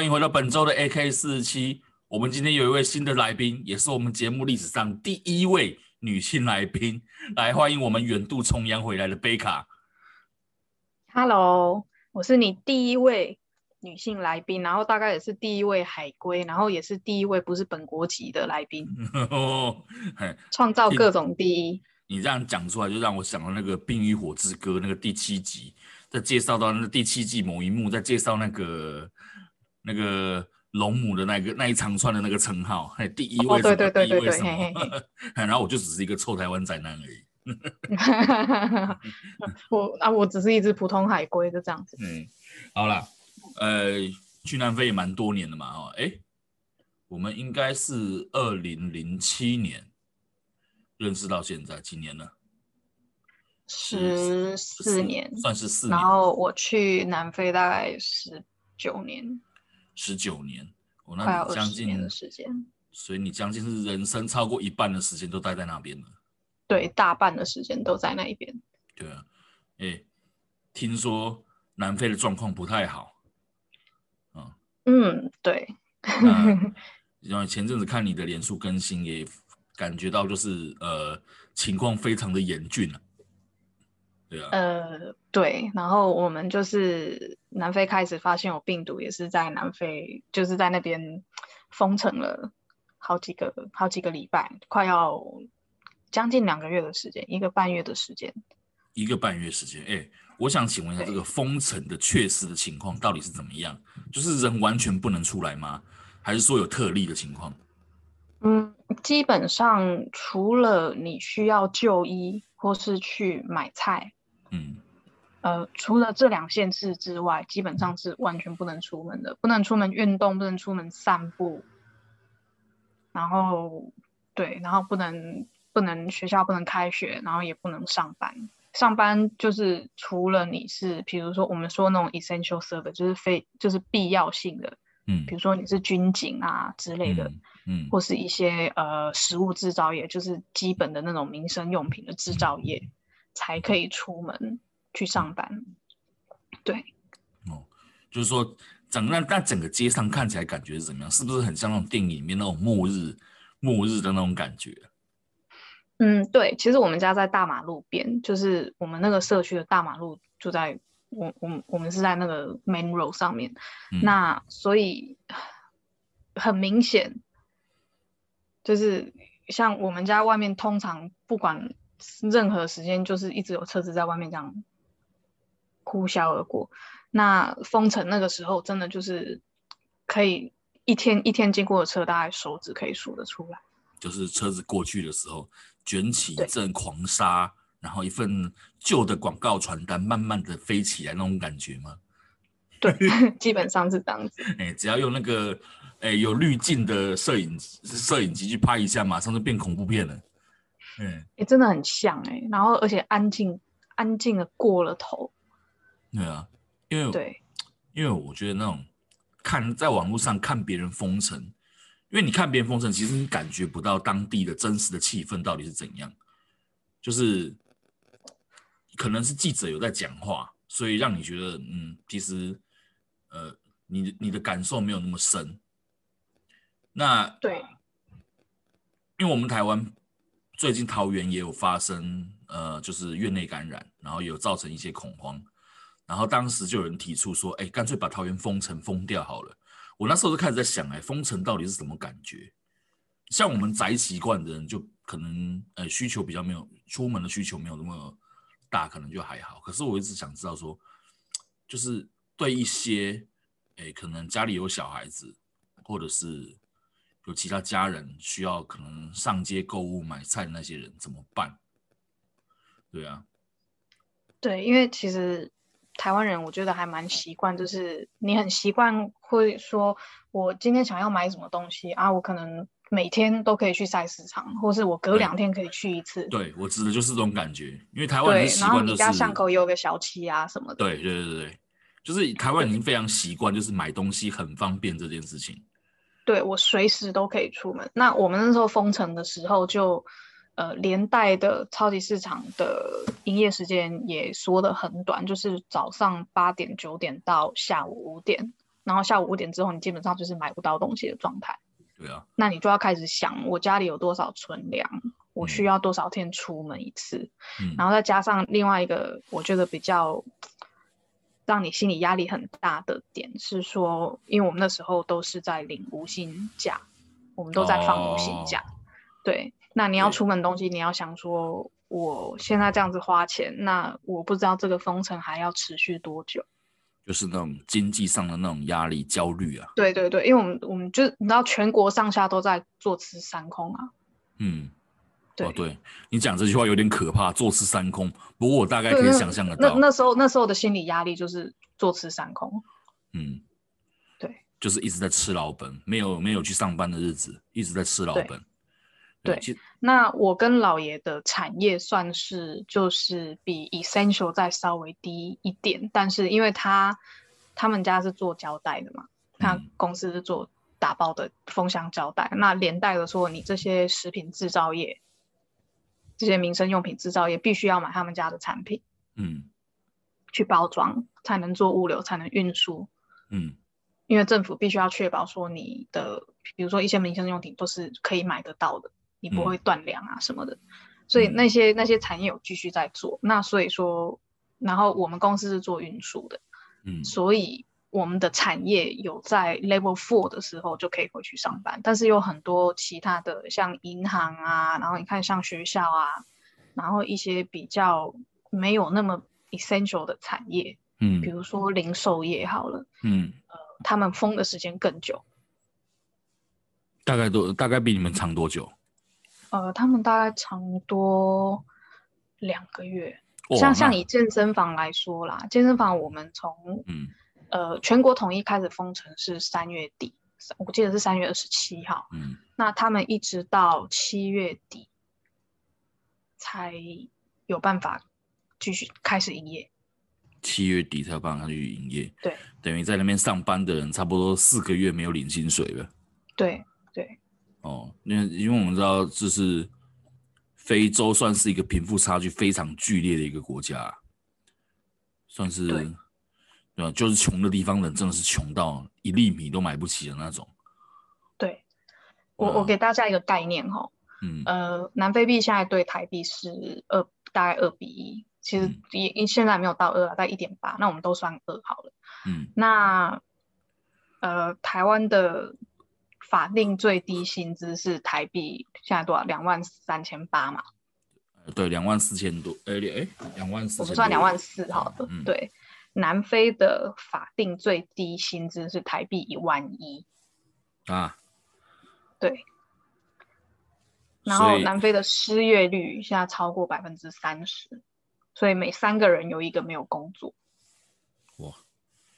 欢迎回到本周的 AK 四十七。我们今天有一位新的来宾，也是我们节目历史上第一位女性来宾，来欢迎我们远渡重洋回来的贝卡。Hello，我是你第一位女性来宾，然后大概也是第一位海归，然后也是第一位不是本国籍的来宾。创造各种第一。你这样讲出来，就让我想到那个《冰与火之歌》那个第七集，在介绍到那第七季某一幕，在介绍那个。那个龙母的那个那一长串的那个称号，还有第一位什么？对对对对对，然后我就只是一个臭台湾宅男而已。我啊，我只是一只普通海龟，就这样子。嗯，好了，呃，去南非也蛮多年的嘛，哦，哎，我们应该是二零零七年认识到现在几年了？十四年，算是四年。然后我去南非大概十九年。十九年，我、哦、那你将近年的时间，所以你将近是人生超过一半的时间都待在那边了。对，大半的时间都在那一边。对啊，哎、欸，听说南非的状况不太好。嗯，嗯对。因为前阵子看你的脸书更新，也感觉到就是呃情况非常的严峻了。对啊。呃，对，然后我们就是。南非开始发现有病毒，也是在南非，就是在那边封城了好几个好几个礼拜，快要将近两个月的时间，一个半月的时间。一个半月时间，哎，我想请问一下，这个封城的确实的情况到底是怎么样？就是人完全不能出来吗？还是说有特例的情况？嗯，基本上除了你需要就医或是去买菜，嗯。呃，除了这两县市之外，基本上是完全不能出门的，不能出门运动，不能出门散步，然后对，然后不能不能学校不能开学，然后也不能上班。上班就是除了你是，比如说我们说那种 essential service，就是非就是必要性的，嗯，比如说你是军警啊之类的，嗯，嗯。或是一些呃食物制造业，就是基本的那种民生用品的制造业，嗯、才可以出门。去上班，对，哦，就是说，整个那那整个街上看起来感觉是怎么样？是不是很像那种电影里面那种末日末日的那种感觉？嗯，对，其实我们家在大马路边，就是我们那个社区的大马路就在我我我们是在那个 main road 上面，嗯、那所以很明显，就是像我们家外面通常不管任何时间，就是一直有车子在外面这样。呼啸而过，那封城那个时候，真的就是可以一天一天经过的车，大概手指可以数得出来。就是车子过去的时候，卷起一阵狂沙，然后一份旧的广告传单慢慢的飞起来那种感觉吗？对，基本上是这样子。哎、欸，只要用那个哎、欸、有滤镜的摄影摄影机去拍一下，马上就变恐怖片了。嗯，哎、欸，真的很像哎、欸，然后而且安静安静的过了头。对啊，因为对，因为我觉得那种看在网络上看别人封城，因为你看别人封城，其实你感觉不到当地的真实的气氛到底是怎样，就是可能是记者有在讲话，所以让你觉得嗯，其实呃，你你的感受没有那么深。那对，因为我们台湾最近桃园也有发生呃，就是院内感染，然后有造成一些恐慌。然后当时就有人提出说：“哎，干脆把桃园封城封掉好了。”我那时候就开始在想：“哎，封城到底是什么感觉？”像我们宅习惯的人，就可能呃需求比较没有，出门的需求没有那么大，可能就还好。可是我一直想知道说，就是对一些哎可能家里有小孩子，或者是有其他家人需要可能上街购物买菜的那些人怎么办？对啊，对，因为其实。台湾人我觉得还蛮习惯，就是你很习惯会说，我今天想要买什么东西啊，我可能每天都可以去菜市场，或是我隔两天可以去一次。对，我指的就是这种感觉，因为台湾人习惯，然后你家巷口有个小七啊什么的。对对对对，就是台湾已经非常习惯，就是买东西很方便这件事情。对，我随时都可以出门。那我们那时候封城的时候就。呃，连带的超级市场的营业时间也缩得很短，就是早上八点九点到下午五点，然后下午五点之后，你基本上就是买不到东西的状态。对啊，那你就要开始想，我家里有多少存粮，我需要多少天出门一次，嗯，然后再加上另外一个，我觉得比较让你心理压力很大的点是说，因为我们那时候都是在领无薪假，我们都在放无薪假，哦，对，那你要出门东西，你要想说，我现在这样子花钱，那我不知道这个封城还要持续多久。就是那种经济上的那种压力、焦虑啊。对对对，因为我们我们就你知道，全国上下都在坐吃山空啊。嗯，对、哦、对，你讲这句话有点可怕，坐吃山空。不过我大概可以想象得到，那那时候那时候的心理压力就是坐吃山空。嗯，对，就是一直在吃老本，没有没有去上班的日子，一直在吃老本。对，那我跟老爷的产业算是就是比 essential 再稍微低一点，但是因为他他们家是做胶带的嘛，他公司是做打包的封箱胶带，嗯，那连带的说，你这些食品制造业、这些民生用品制造业必须要买他们家的产品，嗯，去包装才能做物流，才能运输，嗯，因为政府必须要确保说你的，比如说一些民生用品都是可以买得到的。你不会断粮啊什么的，嗯、所以那些那些产业有继续在做。那所以说，然后我们公司是做运输的，嗯，所以我们的产业有在 level four 的时候就可以回去上班。但是有很多其他的，像银行啊，然后你看像学校啊，然后一些比较没有那么 essential 的产业，嗯，比如说零售业好了，嗯，呃，他们封的时间更久，大概多大概比你们长多久？呃，他们大概长多两个月。像像以健身房来说啦，健身房我们从嗯呃全国统一开始封城是三月底，我记得是三月二十七号。嗯，那他们一直到七月底才有办法继续开始营业。七月底才有办法继续营业。对，等于在那边上班的人差不多四个月没有领薪水了。对对。哦，因为因为我们知道，就是非洲算是一个贫富差距非常剧烈的一个国家，算是对，吧？就是穷的地方人真的是穷到一粒米都买不起的那种。对，我我给大家一个概念哈，嗯，呃，南非币现在对台币是二，大概二比一，其实也、嗯、现在没有到二啊，大概一点八，那我们都算二好了。嗯，那呃，台湾的。法定最低薪资是台币现在多少？两万三千八嘛？对，两万四千多。哎、欸、哎，两万四。我们算两万四好了。嗯、对，南非的法定最低薪资是台币一万一。啊。对。然后南非的失业率现在超过百分之三十，所以每三个人有一个没有工作。哇。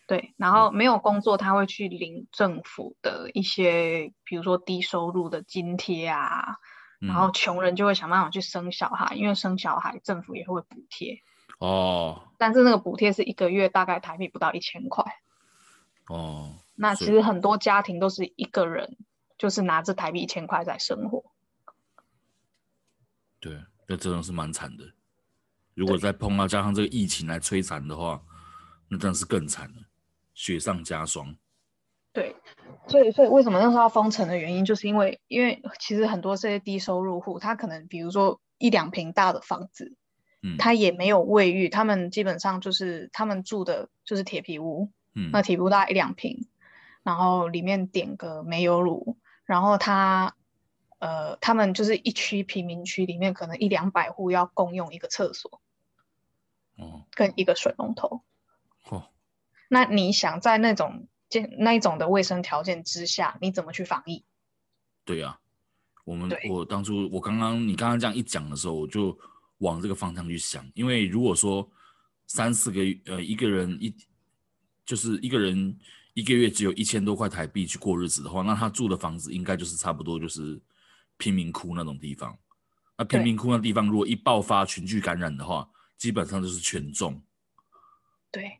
对，然后没有工作，他会去领政府的一些，比如说低收入的津贴啊。嗯、然后穷人就会想办法去生小孩，因为生小孩政府也会补贴。哦。但是那个补贴是一个月大概台币不到一千块。哦。那其实很多家庭都是一个人，就是拿着台币一千块在生活。对，那真的是蛮惨的。如果再碰到加上这个疫情来摧残的话，那真的是更惨了。雪上加霜，对，所以所以为什么那时候要封城的原因，就是因为因为其实很多这些低收入户，他可能比如说一两平大的房子，嗯，他也没有卫浴，他们基本上就是他们住的就是铁皮屋，嗯，那铁皮屋大概一两平，然后里面点个煤油炉，然后他呃他们就是一区贫民区里面可能一两百户要共用一个厕所，哦，跟一个水龙头。哦。那你想在那种建那一种的卫生条件之下，你怎么去防疫？对呀、啊，我们我当初我刚刚你刚刚这样一讲的时候，我就往这个方向去想，因为如果说三四个呃一个人一就是一个人一个月只有一千多块台币去过日子的话，那他住的房子应该就是差不多就是贫民窟那种地方。那贫民窟那地方如果一爆发群聚感染的话，基本上就是全中。对。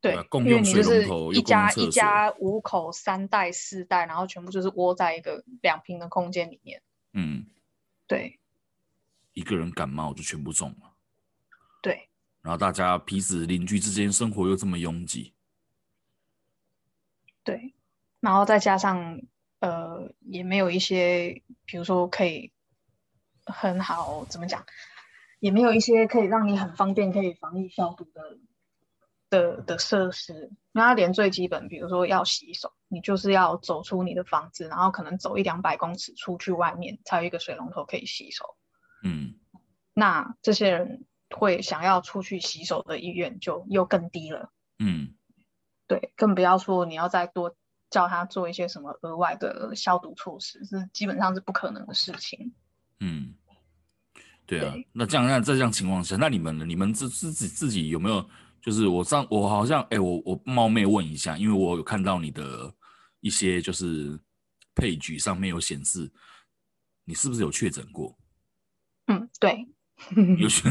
对，共用水龙头一家一家五口三代四代，然后全部就是窝在一个两平的空间里面。嗯，对。一个人感冒就全部中了。对。然后大家彼此邻居之间生活又这么拥挤。对，然后再加上呃，也没有一些，比如说可以很好怎么讲，也没有一些可以让你很方便可以防疫消毒的的的设施。那它连最基本，比如说要洗手，你就是要走出你的房子，然后可能走一两百公尺出去外面，才有一个水龙头可以洗手。嗯，那这些人会想要出去洗手的意愿就又更低了。嗯，对，更不要说你要再多叫他做一些什么额外的消毒措施，是基本上是不可能的事情。嗯，对啊，对那这样那在这样情况下，那你们呢？你们自自己自己有没有？就是我上我好像哎，我我冒昧问一下，因为我有看到你的一些就是配局上面有显示，你是不是有确诊过？嗯，对。有 学，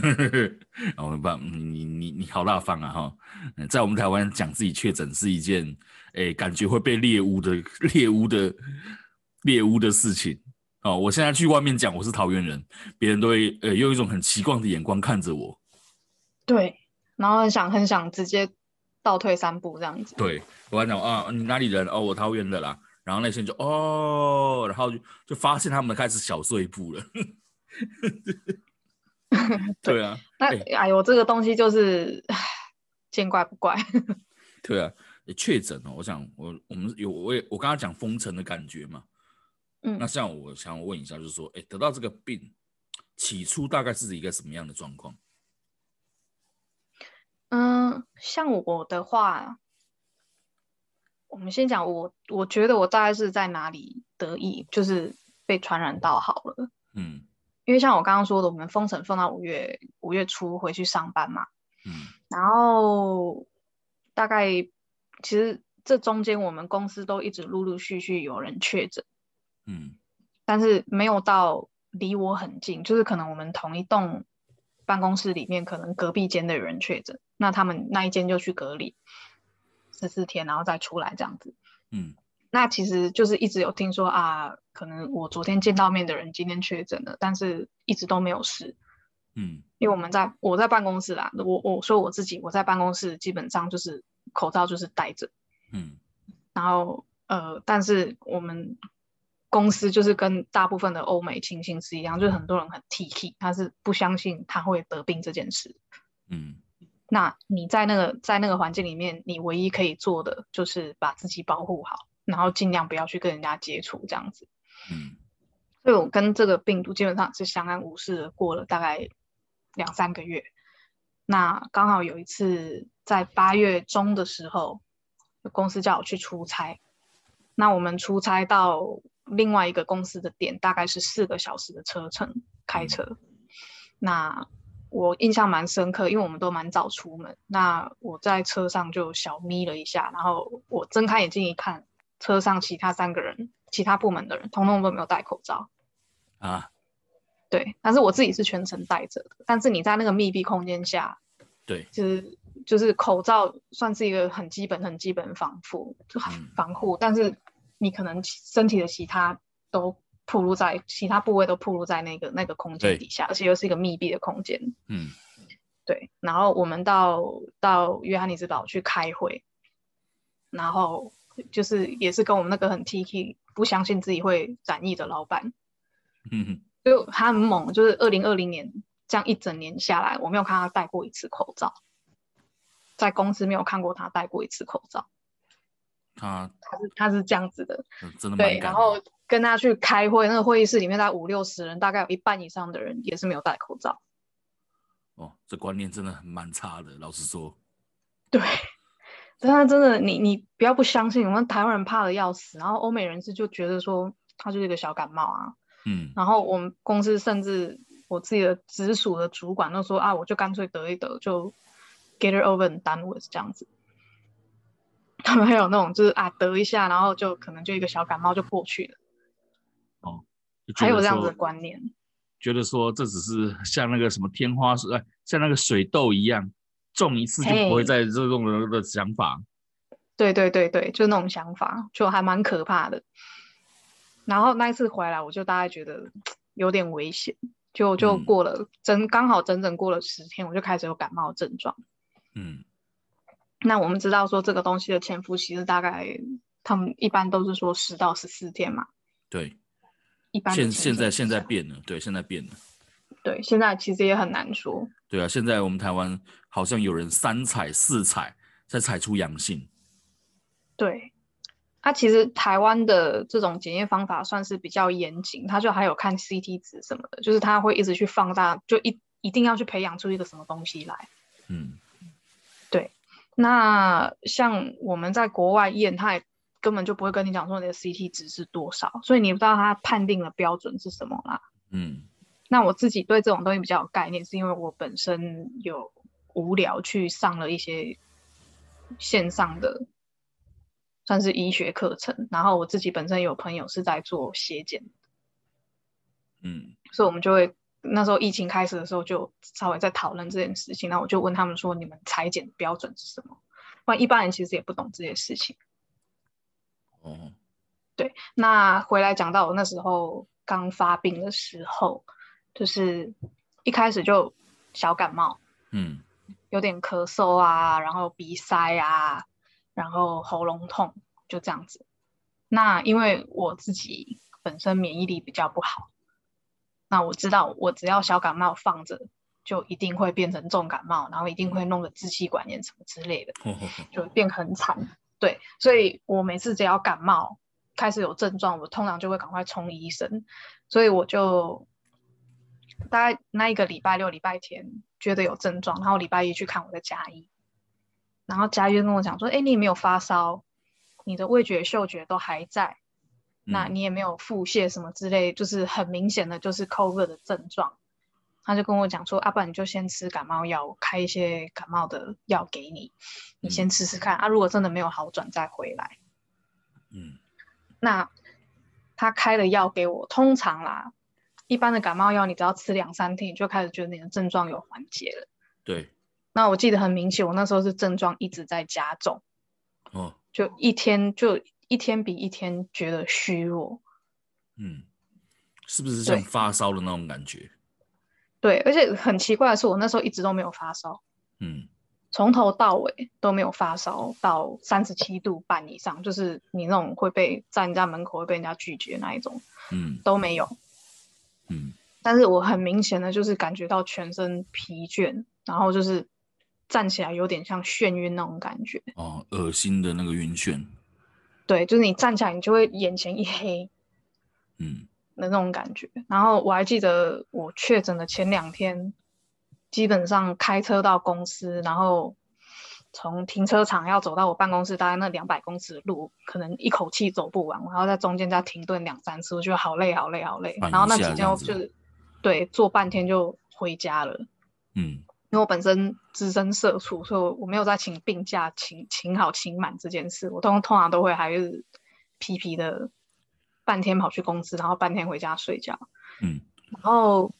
然后吧，你你你好大方啊哈！在我们台湾讲自己确诊是一件，哎、欸，感觉会被猎污的 猎污的猎污的事情哦。我现在去外面讲我是桃园人，别人都会呃用一种很奇怪的眼光看着我。对，然后很想很想直接倒退三步这样子。对，我跟你讲啊，你哪里人？哦，我桃园的啦。然后那些人就哦，然后就就发现他们开始小碎步了。对，啊，那哎呦，这个东西就是见怪不怪。对啊，也确诊了。我想我我们有我也我刚刚讲封城的感觉嘛。嗯，那像我想问一下，就是说，哎，得到这个病，起初大概是一个什么样的状况？嗯，像我的话，我们先讲我，我觉得我大概是在哪里得意，就是被传染到好了。嗯。因为像我刚刚说的，我们封城封到五月五月初回去上班嘛，嗯，然后大概其实这中间我们公司都一直陆陆续续有人确诊，嗯，但是没有到离我很近，就是可能我们同一栋办公室里面，可能隔壁间的人确诊，那他们那一间就去隔离十四天，然后再出来这样子，嗯。那其实就是一直有听说啊，可能我昨天见到面的人今天确诊了，但是一直都没有事。嗯，因为我们在我在办公室啦，我我说我自己我在办公室基本上就是口罩就是戴着。嗯，然后呃，但是我们公司就是跟大部分的欧美情形是一样，就是很多人很 T，他是不相信他会得病这件事。嗯，那你在那个在那个环境里面，你唯一可以做的就是把自己保护好。然后尽量不要去跟人家接触，这样子。嗯，所以我跟这个病毒基本上是相安无事的，过了大概两三个月。那刚好有一次在八月中的时候，公司叫我去出差。那我们出差到另外一个公司的点，大概是四个小时的车程，开车。那我印象蛮深刻，因为我们都蛮早出门。那我在车上就小眯了一下，然后我睁开眼睛一看。车上其他三个人，其他部门的人，通通都没有戴口罩啊。对，但是我自己是全程戴着的。但是你在那个密闭空间下，对，就是就是口罩算是一个很基本、很基本防护，就防护。嗯、但是你可能身体的其他都暴露在其他部位都暴露在那个那个空间底下，而且又是一个密闭的空间。嗯，对。然后我们到到约翰尼斯堡去开会，然后。就是也是跟我们那个很 T K 不相信自己会染疫的老板，嗯哼，就他很猛，就是二零二零年这样一整年下来，我没有看他戴过一次口罩，在公司没有看过他戴过一次口罩。他他是他是这样子的，嗯、真的对，然后跟他去开会，那个会议室里面大概五六十人，大概有一半以上的人也是没有戴口罩。哦，这观念真的很蛮差的，老实说。对。但他真的，你你不要不相信，我们台湾人怕的要死，然后欧美人士就觉得说他就是一个小感冒啊，嗯，然后我们公司甚至我自己的直属的主管都说啊，我就干脆得一得，就 get it over and done with 这样子。他们还有那种就是啊得一下，然后就可能就一个小感冒就过去了。哦，还有这样子的观念，觉得说这只是像那个什么天花水，像那个水痘一样。中一次就不会再这种的想法对对对对，就那种想法，就还蛮可怕的。然后那一次回来，我就大概觉得有点危险，就就过了整刚好整整过了十天，我就开始有感冒症状。嗯，那我们知道说这个东西的潜伏期是大概他们一般都是说十到十四天嘛。对，一般现现在现在变了，对，现在变了。对，现在其实也很难说。对啊，现在我们台湾好像有人三采四采才采出阳性。对，他、啊、其实台湾的这种检验方法算是比较严谨，他就还有看 CT 值什么的，就是他会一直去放大，就一一定要去培养出一个什么东西来。嗯，对。那像我们在国外验，他也根本就不会跟你讲说你的 CT 值是多少，所以你不知道他判定的标准是什么啦。嗯。那我自己对这种东西比较有概念，是因为我本身有无聊去上了一些线上的，算是医学课程，然后我自己本身有朋友是在做血检，嗯，所以我们就会那时候疫情开始的时候就稍微在讨论这件事情，那我就问他们说，你们裁剪标准是什么？不然一般人其实也不懂这些事情。哦，对，那回来讲到我那时候刚发病的时候。就是一开始就小感冒，嗯，有点咳嗽啊，然后鼻塞啊，然后喉咙痛，就这样子。那因为我自己本身免疫力比较不好，那我知道我只要小感冒放着，就一定会变成重感冒，然后一定会弄个支气管炎什么之类的，就变很惨。对，所以我每次只要感冒开始有症状，我通常就会赶快冲医生，所以我就。大概那一个礼拜六、礼拜天觉得有症状，然后礼拜一去看我的家医，然后家医跟我讲说：“哎，你也没有发烧，你的味觉、嗅觉都还在，那你也没有腹泻什么之类，就是很明显的就是 COVID 的症状。”他就跟我讲说：“啊，不然你就先吃感冒药，我开一些感冒的药给你，你先吃吃看啊。如果真的没有好转，再回来。”嗯，那他开的药给我，通常啦。一般的感冒药，你只要吃两三天，你就开始觉得你的症状有缓解了。对。那我记得很明显，我那时候是症状一直在加重。哦。就一天就一天比一天觉得虚弱。嗯。是不是像发烧的那种感觉？对。对，而且很奇怪的是，我那时候一直都没有发烧。嗯。从头到尾都没有发烧到三十七度半以上，就是你那种会被在人家门口会被人家拒绝那一种。嗯。都没有。嗯，但是我很明显的就是感觉到全身疲倦，然后就是站起来有点像眩晕那种感觉。哦，恶心的那个晕眩。对，就是你站起来，你就会眼前一黑，嗯的那种感觉。然后我还记得我确诊的前两天，基本上开车到公司，然后从停车场要走到我办公室，大概那两百公尺的路，可能一口气走不完，然后在中间再停顿两三次，我觉得好累好累好累。然后那几天我就是对坐半天就回家了。嗯，因为我本身资深社畜，所以我没有在请病假，请请好请满这件事，我通通常都会还是皮皮的半天跑去公司，然后半天回家睡觉。嗯，然后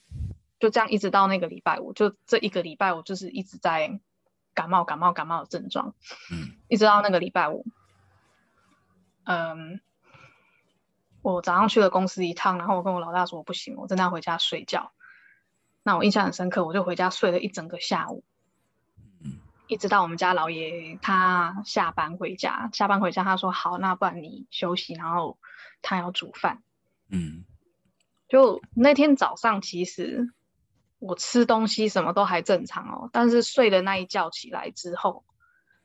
就这样一直到那个礼拜五，就这一个礼拜我就是一直在。感冒，感冒，感冒的症状，嗯，一直到那个礼拜五，嗯，我早上去了公司一趟，然后我跟我老大说我不行，我真的要回家睡觉。那我印象很深刻，我就回家睡了一整个下午，嗯，一直到我们家老爷他下班回家，下班回家他说好，那不然你休息，然后他要煮饭，嗯，就那天早上其实。我吃东西什么都还正常哦，但是睡的那一觉起来之后，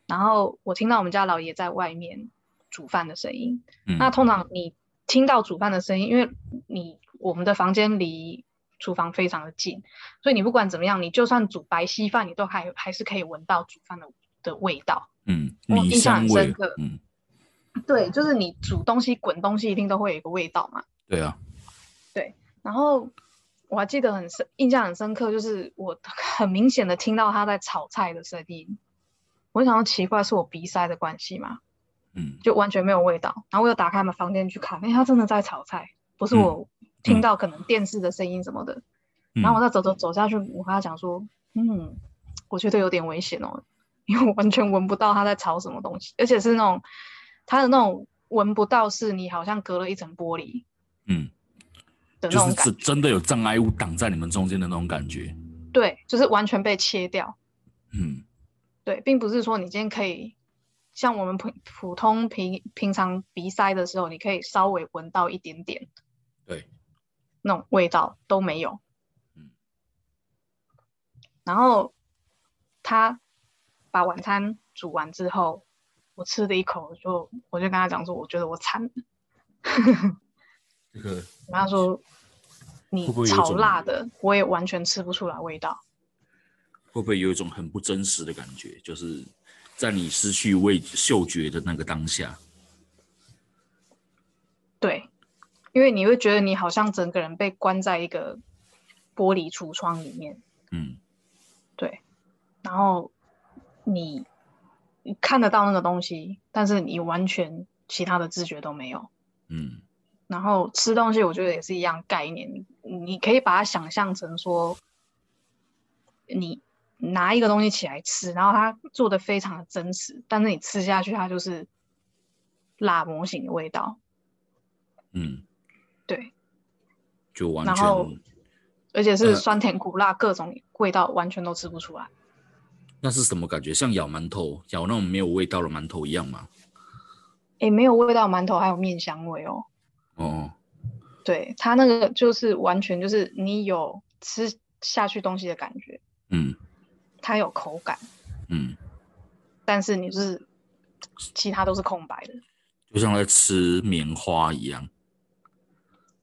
然后我听到我们家老爷在外面煮饭的声音。嗯。那通常你听到煮饭的声音，因为你我们的房间离厨房非常的近，所以你不管怎么样，你就算煮白稀饭，你都还还是可以闻到煮饭的的味道。嗯，我印象很深刻。嗯，对，就是你煮东西滚东西一定都会有一个味道嘛。对啊。对，然后。我还记得很深，印象很深刻，就是我很明显的听到他在炒菜的声音。我想到奇怪，是我鼻塞的关系吗？嗯，就完全没有味道。然后我又打开门房间去看，哎，他真的在炒菜，不是我听到可能电视的声音什么的。嗯、然后我再走走走下去，我跟他讲说，嗯，我觉得有点危险哦，因为我完全闻不到他在炒什么东西，而且是那种他的那种闻不到，是你好像隔了一层玻璃。嗯。就是真的有障碍物挡在你们中间的那种感觉，对，就是完全被切掉。嗯，对，并不是说你今天可以像我们普普通平平常鼻塞的时候，你可以稍微闻到一点点，对，那种味道都没有。嗯，然后他把晚餐煮完之后，我吃了一口就，就我就跟他讲说，我觉得我惨了。这个，跟他说，你炒辣的，我也完全吃不出来味道。会不会有一种很不真实的感觉？就是在你失去味嗅觉的那个当下，对，因为你会觉得你好像整个人被关在一个玻璃橱窗里面，嗯，对，然后你你看得到那个东西，但是你完全其他的知觉都没有，嗯，然后吃东西，我觉得也是一样概念，你可以把它想象成说你。拿一个东西起来吃，然后它做的非常的真实，但是你吃下去，它就是辣模型的味道。嗯，对，就完全，然后而且是酸甜苦辣各种味道完全都吃不出来。那是什么感觉？像咬馒头，咬那种没有味道的馒头一样吗？诶，没有味道的馒头还有面香味哦。哦，对，它那个就是完全就是你有吃下去东西的感觉。嗯。它有口感，嗯，但是你是其他都是空白的，就像在吃棉花一样，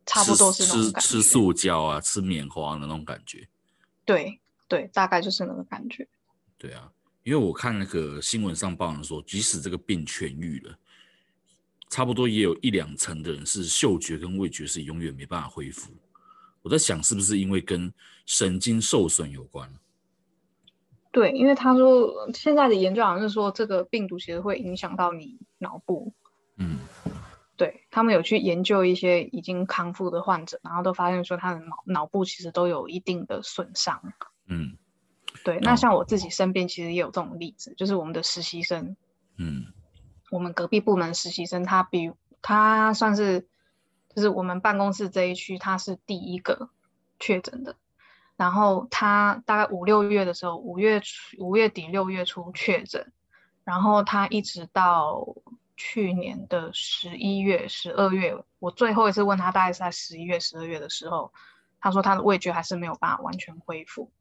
差不多是那种。吃吃塑胶啊，吃棉花的那种感觉。对对，大概就是那个感觉。对啊，因为我看那个新闻上报的说，即使这个病痊愈了，差不多也有一两成的人是嗅觉跟味觉是永远没办法恢复。我在想，是不是因为跟神经受损有关？对，因为他说现在的研究好像是说，这个病毒其实会影响到你脑部。嗯，对，他们有去研究一些已经康复的患者，然后都发现说他的脑脑部其实都有一定的损伤。嗯，对，那像我自己身边其实也有这种例子，就是我们的实习生。嗯，我们隔壁部门实习生，他比他算是就是我们办公室这一区，他是第一个确诊的。然后他大概五六月的时候，五月初、五月底、六月初确诊，然后他一直到去年的十一月、十二月，我最后一次问他，大概是在十一月、十二月的时候，他说他的味觉还是没有办法完全恢复。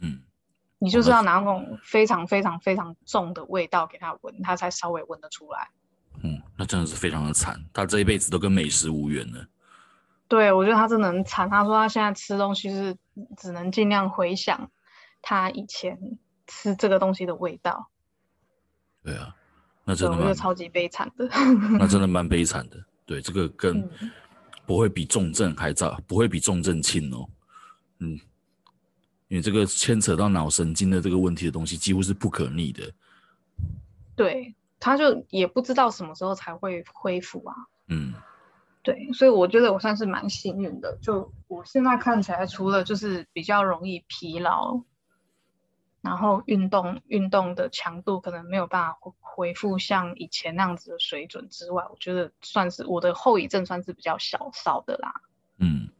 嗯，你就是要拿那种非常非常非常重的味道给他闻，他才稍微闻得出来。嗯，那真的是非常的惨，他这一辈子都跟美食无缘了。对，我觉得他真的很惨。他说他现在吃东西是只能尽量回想他以前吃这个东西的味道。对啊，那真的蛮，我觉得超级悲惨的。那真的 蛮悲惨的。对，这个跟不会比重症还早，不会比重症轻哦。嗯，因为这个牵扯到脑神经的这个问题的东西，几乎是不可逆的。对，他就也不知道什么时候才会恢复啊。嗯。对，所以我觉得我算是蛮幸运的。就我现在看起来，除了就是比较容易疲劳，然后运动运动的强度可能没有办法恢复像以前那样子的水准之外，我觉得算是我的后遗症算是比较小少的啦。嗯，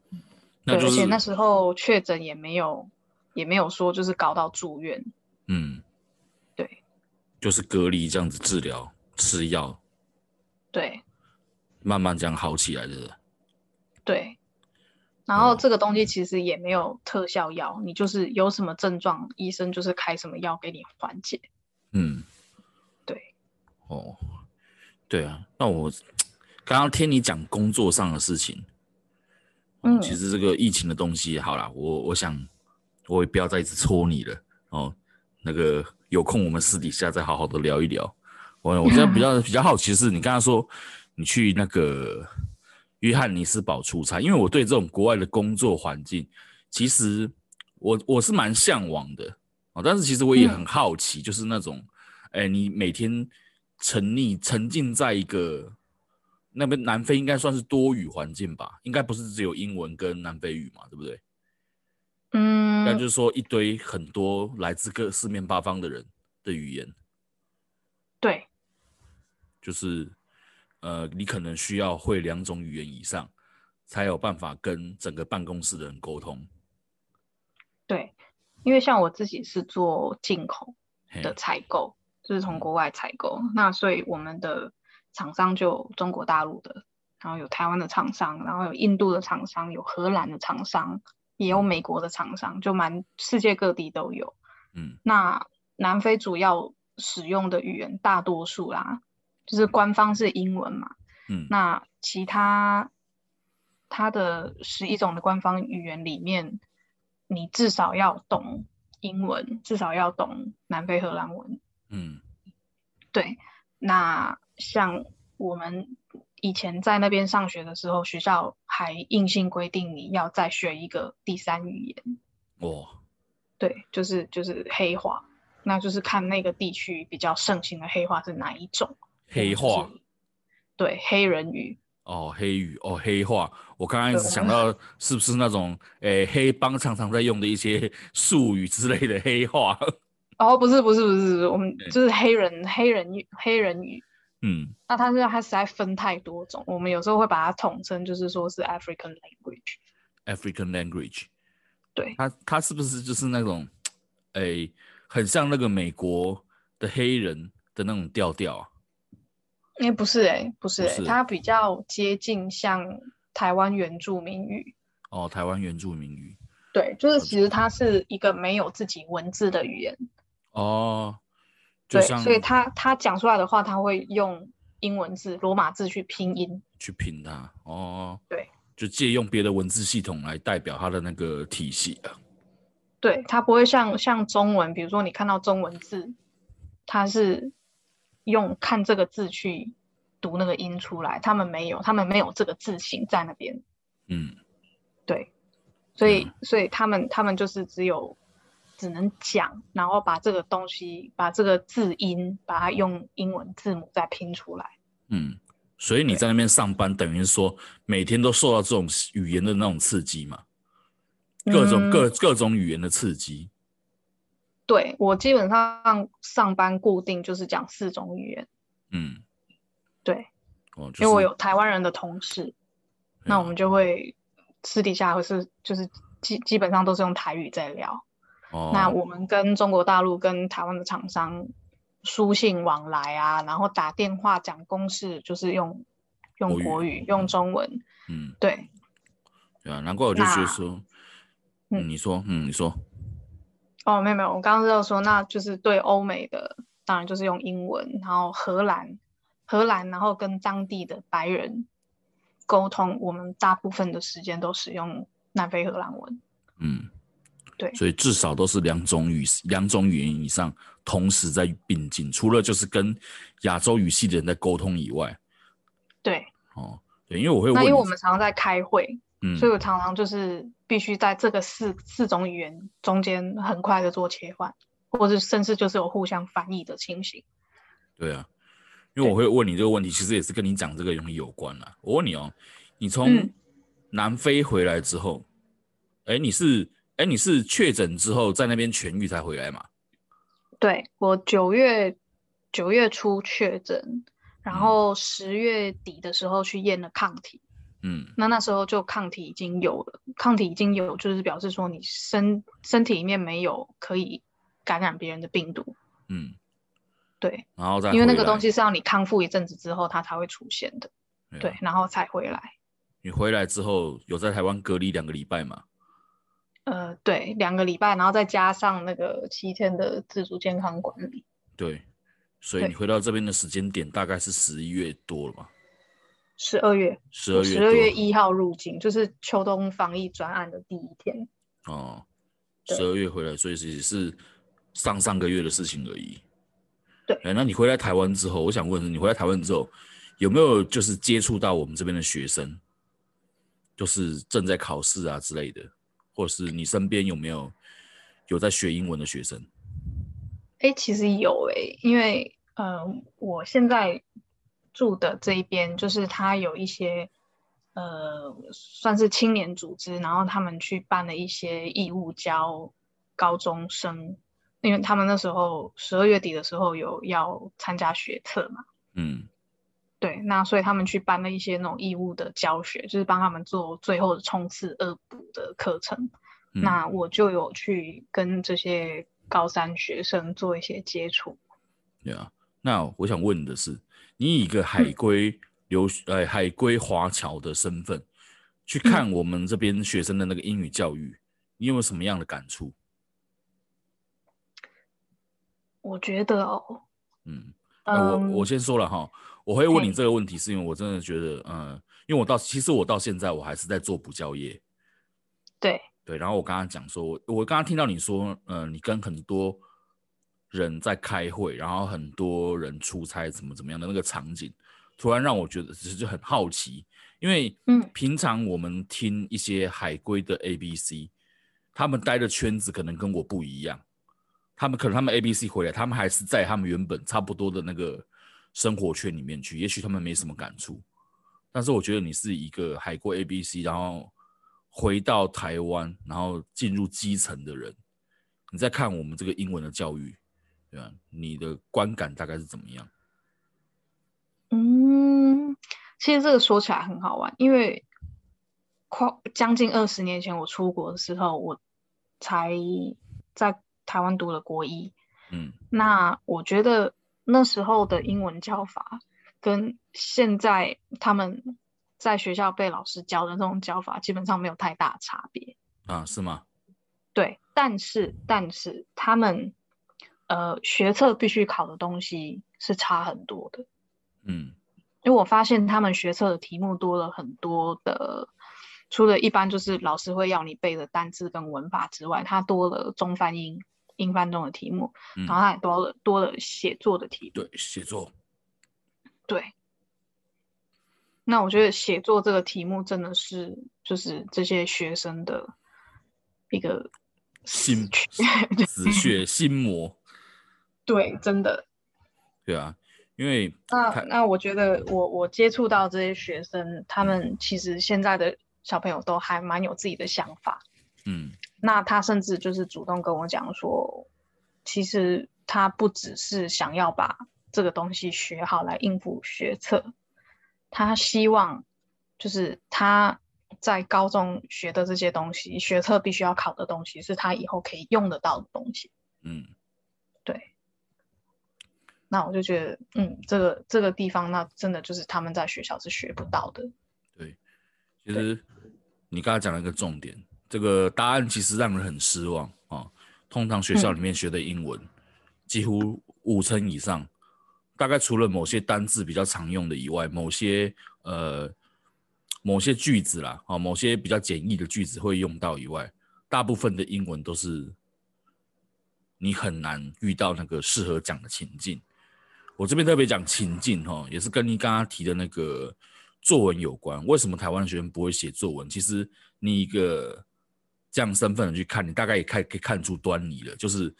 那就是、对，而且那时候确诊也没有也没有说就是搞到住院。嗯，对，就是隔离这样子治疗吃药。对。慢慢这样好起来的，对。然后这个东西其实也没有特效药，嗯、你就是有什么症状，医生就是开什么药给你缓解。嗯，对。哦，对啊。那我刚刚听你讲工作上的事情，嗯，其实这个疫情的东西，好啦，我我想我也不要再一直戳你了哦。那个有空我们私底下再好好的聊一聊。我我现在比较 比较好奇的是，你刚刚说。你去那个约翰尼斯堡出差，因为我对这种国外的工作环境，其实我我是蛮向往的啊。但是其实我也很好奇，就是那种，哎、你每天沉溺沉浸在一个那边南非应该算是多语环境吧？应该不是只有英文跟南非语嘛，对不对？嗯，那就是说一堆很多来自各四面八方的人的语言，对，就是。呃，你可能需要会两种语言以上，才有办法跟整个办公室的人沟通。对，因为像我自己是做进口的采购，就是从国外采购。嗯、那所以我们的厂商就有中国大陆的，然后有台湾的厂商，然后有印度的厂商，有荷兰的厂商，也有美国的厂商，就蛮世界各地都有。嗯，那南非主要使用的语言大多数啦，就是官方是英文嘛。嗯，那其他它的十一种的官方语言里面，你至少要懂英文，至少要懂南非荷兰文。嗯，对。那像我们以前在那边上学的时候，学校还硬性规定你要再学一个第三语言。哦，对，就是就是黑话，那就是看那个地区比较盛行的黑话是哪一种。黑话。对，黑人语哦，黑语哦，黑话。我刚刚一直想到是不是那种诶，黑帮常常在用的一些术语之类的黑话？哦，不是，不是，不是，我们就是黑人黑人语黑人语。嗯，那它是它实在分太多种，我们有时候会把它统称，就是说是 African language。African language。对，它它是不是就是那种诶，很像那个美国的黑人的那种调调啊？哎、欸，不是哎、欸，不是哎、欸，它比较接近像台湾原住民语。哦，台湾原住民语。对，就是其实它是一个没有自己文字的语言。哦。对，所以他他讲出来的话，他会用英文字、罗马字去拼音。去拼它。哦。对。就借用别的文字系统来代表他的那个体系啊。对，它不会像像中文，比如说你看到中文字，它是。用看这个字去读那个音出来，他们没有，他们没有这个字形在那边。嗯，对，所以、嗯、所以他们他们就是只有只能讲，然后把这个东西，把这个字音，把它用英文字母再拼出来。嗯，所以你在那边上班，等于说每天都受到这种语言的那种刺激嘛？各种、嗯、各各种语言的刺激。对，我基本上上班固定就是讲四种语言。嗯，对，哦就是、因为我有台湾人的同事，那我们就会私底下或是就是基基本上都是用台语在聊。哦，那我们跟中国大陆跟台湾的厂商书信往来啊，然后打电话讲公事就是用用国语、用中文。嗯，对。对啊，难怪我就觉得说，嗯，你说，嗯，你说。哦，没有没有，我刚刚是要说，那就是对欧美的，当然就是用英文，然后荷兰，荷兰，然后跟当地的白人沟通，我们大部分的时间都使用南非荷兰文。嗯，对，所以至少都是两种语两种语言以上同时在并进，除了就是跟亚洲语系的人在沟通以外。对，哦，对，因为我会问，那因为我们常常在开会。嗯，所以我常常就是必须在这个四四种语言中间很快的做切换，或者甚至就是有互相翻译的情形。对啊，因为我会问你这个问题，其实也是跟你讲这个东西有关啦。我问你哦，你从南非回来之后，哎、嗯，你是哎你是确诊之后在那边痊愈才回来吗？对，我九月九月初确诊，然后十月底的时候去验了抗体。嗯，那那时候就抗体已经有了，抗体已经有，就是表示说你身身体里面没有可以感染别人的病毒。嗯，对，然后再因为那个东西是要你康复一阵子之后它才会出现的，对，对，然后才回来。你回来之后有在台湾隔离两个礼拜吗？呃，对，两个礼拜，然后再加上那个七天的自主健康管理。对，所以你回到这边的时间点大概是十一月多了吧？十二月，十二月，十二月一号入境，就是秋冬防疫专案的第一天。哦，十二月回来，所以只是上上个月的事情而已。对，哎，那你回来台湾之后，我想问你，回来台湾之后有没有就是接触到我们这边的学生，就是正在考试啊之类的，或者是你身边有没有有在学英文的学生？哎，其实有哎，因为呃，我现在。住的这一边，就是他有一些，呃，算是青年组织，然后他们去办了一些义务教高中生，因为他们那时候十二月底的时候有要参加学测嘛，嗯，对，那所以他们去办了一些那种义务的教学，就是帮他们做最后的冲刺恶补的课程，嗯，那我就有去跟这些高三学生做一些接触。对啊，那我想问的是，你以一个海归留呃海归华侨的身份去看我们这边学生的那个英语教育，你有没有什么样的感触？我觉得哦，嗯，那我我先说了哈，我会问你这个问题，是因为我真的觉得，嗯，因为我到其实我到现在我还是在做补教业，对。对，然后我刚刚讲说，我我刚刚听到你说，嗯，你跟很多人在开会，然后很多人出差，怎么怎么样的那个场景，突然让我觉得其实就很好奇，因为嗯，平常我们听一些海归的 ABC，他们待的圈子可能跟我不一样。他们可能他们 A B C 回来，他们还是在他们原本差不多的那个生活圈里面去，也许他们没什么感触。但是我觉得你是一个海过 A B C，然后回到台湾，然后进入基层的人，你在看我们这个英文的教育，对吧？你的观感大概是怎么样？嗯，其实这个说起来很好玩，因为快将近二十年前我出国的时候，我才在。台湾读了国一，嗯，那我觉得那时候的英文教法跟现在他们在学校被老师教的这种教法基本上没有太大差别啊？是吗？对，但是但是他们呃学测必须考的东西是差很多的，嗯，因为我发现他们学测的题目多了很多的，除了一般就是老师会要你背的单字跟文法之外，它多了中翻英。英翻中的题目，然后还多了、嗯、多了写作的题目。对，写作。对。那我觉得写作这个题目真的是，就是这些学生的一个心 死血心魔。对，真的。对啊，因为那那我觉得我我接触到这些学生，他们其实现在的小朋友都还蛮有自己的想法。嗯。那他甚至就是主动跟我讲说，其实他不只是想要把这个东西学好来应付学测，他希望就是他在高中学的这些东西，学测必须要考的东西，是他以后可以用得到的东西。嗯，对。那我就觉得，嗯，这个这个地方，那真的就是他们在学校是学不到的。对，其实你刚才讲了一个重点。这个答案其实让人很失望啊！通常学校里面学的英文，嗯、几乎五成以上，大概除了某些单字比较常用的以外，某些呃某些句子啦，啊，某些比较简易的句子会用到以外，大部分的英文都是你很难遇到那个适合讲的情境。我这边特别讲情境哈，也是跟你刚刚提的那个作文有关。为什么台湾学生不会写作文？其实你一个。这样身份的去看，你大概也看可以看出端倪了，就是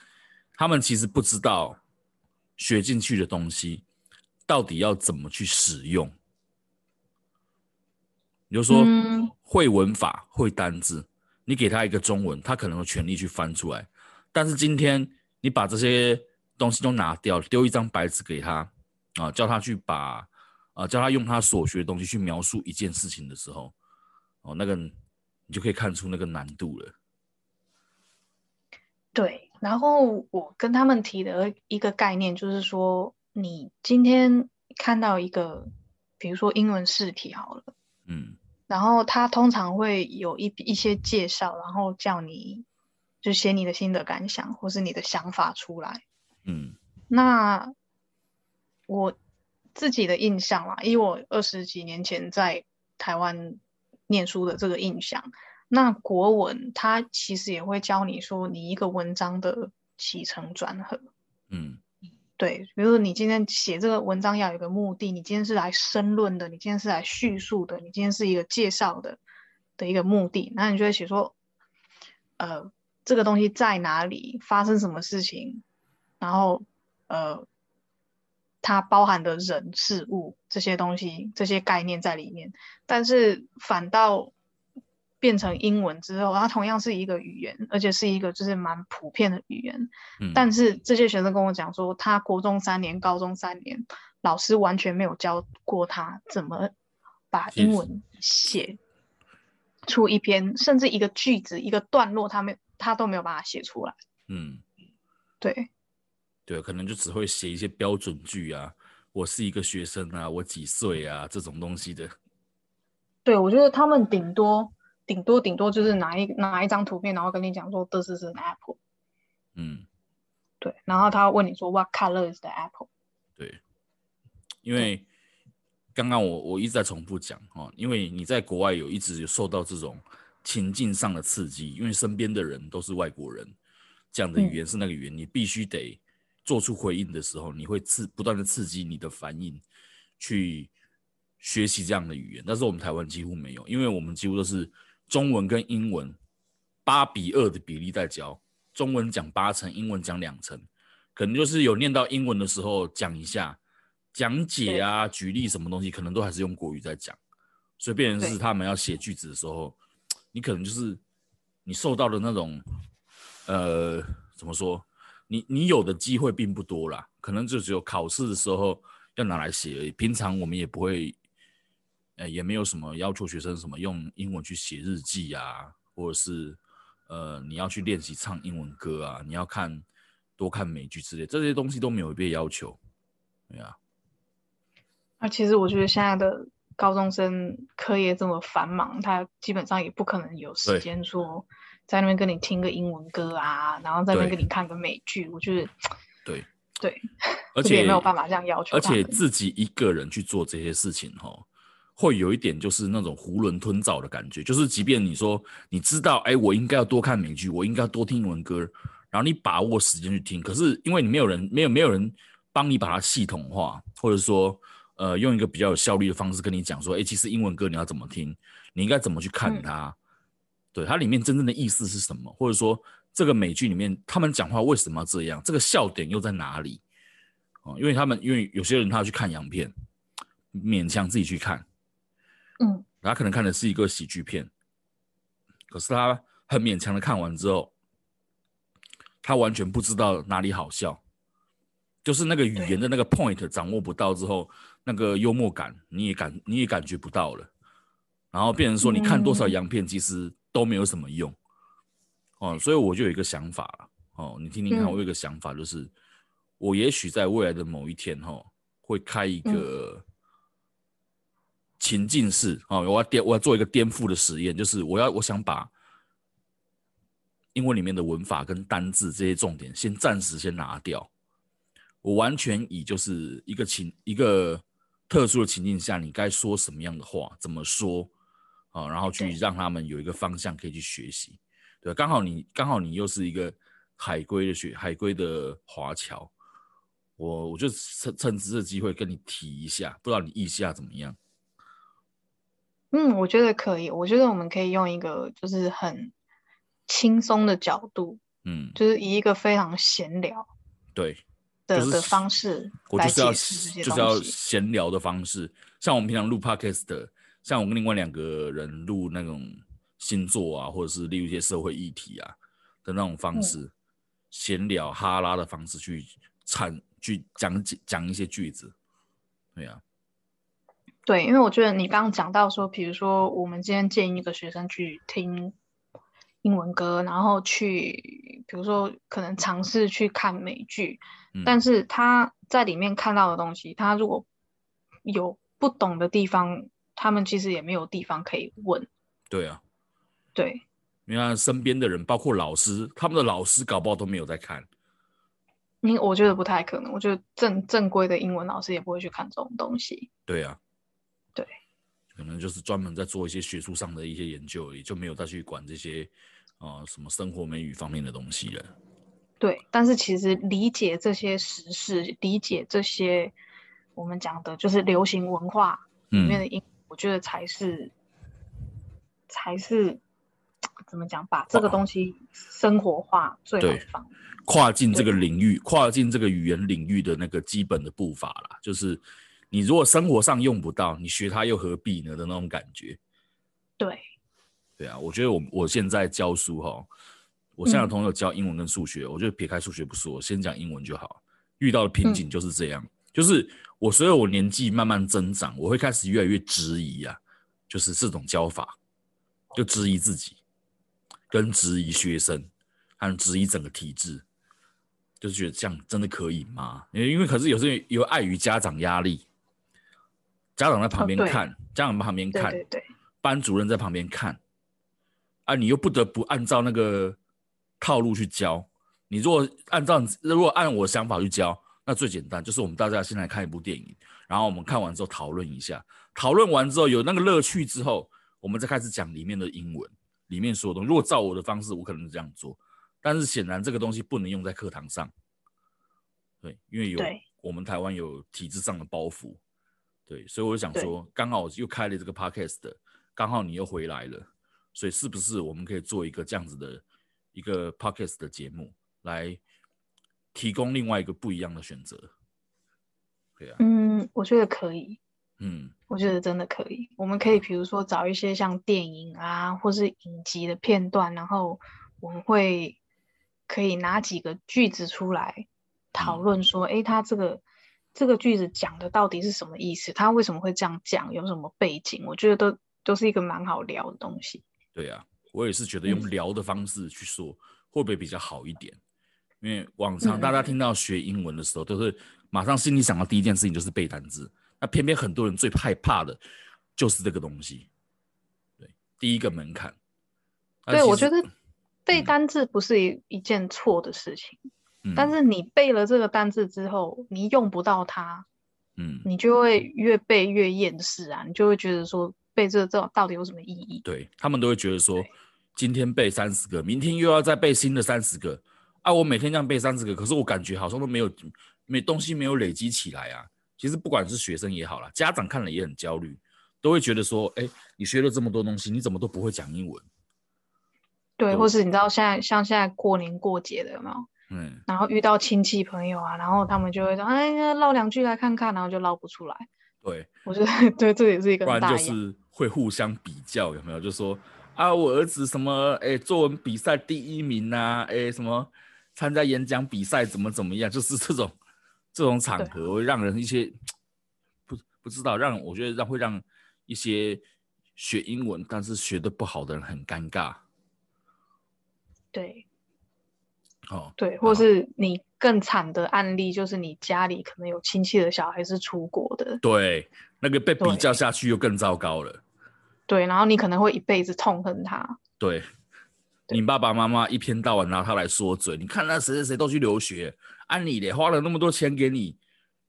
他们其实不知道学进去的东西到底要怎么去使用。比如说会文法、会单字，你给他一个中文，他可能有权利去翻出来。但是今天你把这些东西都拿掉，丢一张白纸给他啊，叫他去把啊，叫他用他所学的东西去描述一件事情的时候，哦，那个。你就可以看出那个难度了。对，然后我跟他们提的一个概念就是说，你今天看到一个，比如说英文试题好了，嗯，然后他通常会有一一些介绍，然后叫你就写你的心得感想或是你的想法出来，嗯，那我自己的印象啦，以我二十几年前在台湾。念书的这个印象，那国文它其实也会教你说，你一个文章的起承转合，嗯，对，比如说你今天写这个文章要有一个目的，你今天是来申论的，你今天是来叙述的，你今天是一个介绍的的一个目的，那你就会写说，呃，这个东西在哪里发生什么事情，然后呃。它包含的人事物这些东西，这些概念在里面，但是反倒变成英文之后，它同样是一个语言，而且是一个就是蛮普遍的语言。嗯。但是这些学生跟我讲说，他国中三年、高中三年，老师完全没有教过他怎么把英文写出一篇，甚至一个句子、一个段落，他没他都没有办法写出来。嗯，对。对，可能就只会写一些标准句啊，我是一个学生啊，我几岁啊这种东西的。对，我觉得他们顶多顶多顶多就是拿一拿一张图片，然后跟你讲说 This is an apple。嗯，对，然后他问你说 What color is the apple？对，因为刚刚我我一直在重复讲哦，因为你在国外有一直有受到这种情境上的刺激，因为身边的人都是外国人，讲的语言是那个语言，嗯、你必须得做出回应的时候，你会刺不断的刺激你的反应去。学习这样的语言，但是我们台湾几乎没有，因为我们几乎都是中文跟英文八比二的比例在教，中文讲八成，英文讲两成，可能就是有念到英文的时候讲一下讲解啊，举例什么东西，可能都还是用国语在讲，所以变成是他们要写句子的时候，你可能就是你受到的那种呃怎么说，你你有的机会并不多啦，可能就只有考试的时候要拿来写而已，平常我们也不会。呃，也没有什么要求学生什么用英文去写日记啊，或者是呃，你要去练习唱英文歌啊，你要看多看美剧之类，这些东西都没有被要求，对啊。那其实我觉得现在的高中生课业这么繁忙，他基本上也不可能有时间说在那边跟你听个英文歌啊，然后在那边跟你看个美剧。我觉得对 对，而且也没有办法这样要求，而且自己一个人去做这些事情哈。会有一点就是那种囫囵吞枣的感觉，就是即便你说你知道，哎，我应该要多看美剧，我应该要多听英文歌，然后你把握时间去听，可是因为你没有人，没有没有人帮你把它系统化，或者说，呃，用一个比较有效率的方式跟你讲说，哎，其实英文歌你要怎么听，你应该怎么去看它，嗯、对它里面真正的意思是什么，或者说这个美剧里面他们讲话为什么要这样，这个笑点又在哪里？哦，因为他们因为有些人他要去看洋片，勉强自己去看。嗯，他可能看的是一个喜剧片，可是他很勉强的看完之后，他完全不知道哪里好笑，就是那个语言的那个 point 掌握不到之后，那个幽默感你也感你也感觉不到了，然后变成说你看多少洋片其实都没有什么用，哦，所以我就有一个想法了，哦，你听听看，我有一个想法就是，我也许在未来的某一天，哈，会开一个。情境式哦，我要颠，我要做一个颠覆的实验，就是我要，我想把英文里面的文法跟单字这些重点先暂时先拿掉，我完全以就是一个情一个特殊的情境下，你该说什么样的话，怎么说啊，然后去让他们有一个方向可以去学习，对，刚好你刚好你又是一个海归的学海归的华侨，我我就趁趁这个机会跟你提一下，不知道你意下怎么样？嗯，我觉得可以。我觉得我们可以用一个就是很轻松的角度，嗯，就是以一个非常闲聊，对的、就是、的方式来解释这些，就是要闲聊的方式。像我们平常录 podcast 的，像我跟另外两个人录那种星座啊，或者是例如一些社会议题啊的那种方式，嗯、闲聊哈拉的方式去产去讲解讲一些句子，对呀、啊。对，因为我觉得你刚刚讲到说，比如说我们今天建议一个学生去听英文歌，然后去，比如说可能尝试去看美剧，嗯，但是他在里面看到的东西，他如果有不懂的地方，他们其实也没有地方可以问。对啊，对，你看身边的人，包括老师，他们的老师搞不好都没有在看。你我觉得不太可能，我觉得正正规的英文老师也不会去看这种东西。对啊。对，可能就是专门在做一些学术上的一些研究而已，就没有再去管这些啊、呃、什么生活美语方面的东西了。对，但是其实理解这些时事，理解这些我们讲的就是流行文化里面的英、嗯，我觉得才是才是怎么讲，把这个东西生活化最好的方法，跨进这个领域，跨进这个语言领域的那个基本的步伐啦，就是。你如果生活上用不到，你学它又何必呢的那种感觉？对，对啊，我觉得我我现在教书哈，我现在有同学教英文跟数学，嗯，我觉得撇开数学不说，先讲英文就好。遇到的瓶颈就是这样，嗯，就是我随着我年纪慢慢增长，我会开始越来越质疑啊，就是这种教法，就质疑自己，跟质疑学生，和质疑整个体制。就是觉得这样真的可以吗？因为因为可是有时候有碍于家长压力，家长在旁边看，哦、家长在旁边看，对对对，班主任在旁边看，啊，你又不得不按照那个套路去教。你如果按照如果按我想法去教，那最简单就是我们大家先来看一部电影，然后我们看完之后讨论一下，讨论完之后有那个乐趣之后，我们再开始讲里面的英文，里面说的东西。如果照我的方式，我可能是这样做。但是显然这个东西不能用在课堂上，对，因为有我们台湾有体制上的包袱，对，所以我就想说，刚好又开了这个 podcast 的，刚好你又回来了，所以是不是我们可以做一个这样子的一个 podcast 的节目，来提供另外一个不一样的选择？对啊，嗯，我觉得可以，嗯，我觉得真的可以，我们可以比如说找一些像电影啊，或是影集的片段，然后我们会。可以拿几个句子出来讨论，说，哎、嗯，他这个这个句子讲的到底是什么意思？他为什么会这样讲？有什么背景？我觉得都都是一个蛮好聊的东西。对啊，我也是觉得用聊的方式去说，会不会比较好一点？嗯、因为往常大家听到学英文的时候，都是马上心里想到第一件事情就是背单字，那偏偏很多人最害怕的就是这个东西。对，第一个门槛。对，我觉得。背单字不是一一件错的事情，嗯，但是你背了这个单字之后，你用不到它，嗯，你就会越背越厌世啊，你就会觉得说背这这到底有什么意义？对，他们都会觉得说，今天背三十个，明天又要再背新的三十个，啊，我每天这样背三十个，可是我感觉好像都没有没东西没有累积起来啊。其实不管是学生也好啦，家长看了也很焦虑，都会觉得说，哎，你学了这么多东西，你怎么都不会讲英文？对，或是你知道现在像现在过年过节的有没有？嗯，然后遇到亲戚朋友啊，然后他们就会说，哎，唠两句来看看，然后就唠不出来。对，我觉得 对，这也是一个大。不然就是会互相比较，有没有？就说啊，我儿子什么，哎，作文比赛第一名啊，哎，什么参加演讲比赛怎么怎么样，就是这种这种场合会让人一些不不知道，让我觉得让会让一些学英文但是学的不好的人很尴尬。对，哦，对，或是你更惨的案例，就是你家里可能有亲戚的小孩是出国的，对，那个被比较下去又更糟糕了。对，然后你可能会一辈子痛恨他。对，你爸爸妈妈一天到晚拿他来说嘴，你看那谁谁谁都去留学，按你的花了那么多钱给你，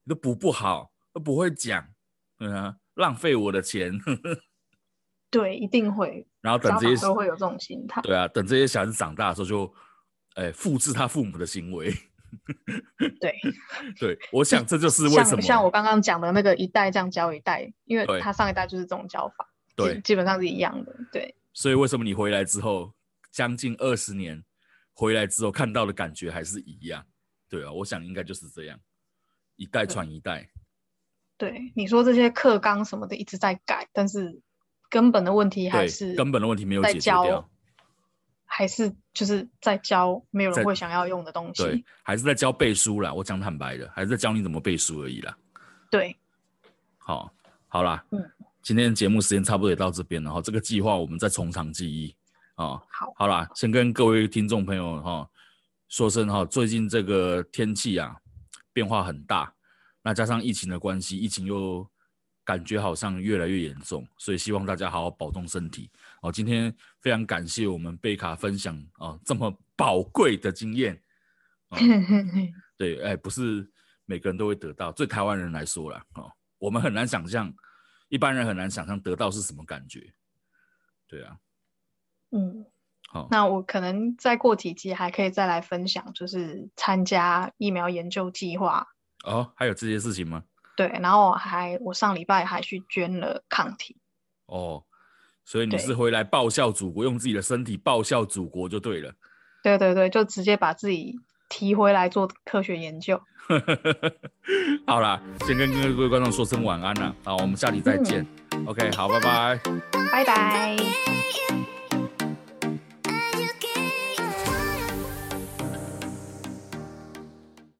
你都补不好，都不会讲，嗯啊，浪费我的钱。对，一定会。然后等这些都会有这种心态。对啊，等这些小孩子长大的时候就，就、欸，复制他父母的行为。对，对，我想这就是为什么像，像我刚刚讲的那个一代这样教一代，因为他上一代就是这种教法，对，基本上是一样的。对，所以为什么你回来之后，将近二十年回来之后看到的感觉还是一样？对啊，我想应该就是这样，一代传一代。对，你说这些课纲什么的一直在改，但是。根本的问题还是根本的问题没有解决掉，还是就是在教没有人会想要用的东西，对，还是在教背书啦。我讲坦白的，还是在教你怎么背书而已啦。对，好，好啦，嗯，今天的节目时间差不多也到这边了哈。这个计划我们再从长计议啊。好，好啦，先跟各位听众朋友哈说声哈，最近这个天气啊变化很大，那加上疫情的关系，疫情又。感觉好像越来越严重，所以希望大家好好保重身体。哦，今天非常感谢我们贝卡分享哦这么宝贵的经验。哦、对，哎，不是每个人都会得到，对台湾人来说啦，哦，我们很难想象，一般人很难想象得到是什么感觉。对啊，嗯，好，那我可能再过几集还可以再来分享，就是参加疫苗研究计划。哦，还有这些事情吗？对，然后还我上礼拜还去捐了抗体。哦，所以你是回来报效祖国，用自己的身体报效祖国就对了。对对对，就直接把自己提回来做科学研究。好啦，先跟各位观众说声晚安了，好，我们下集再见。嗯、OK，好，拜拜。拜拜。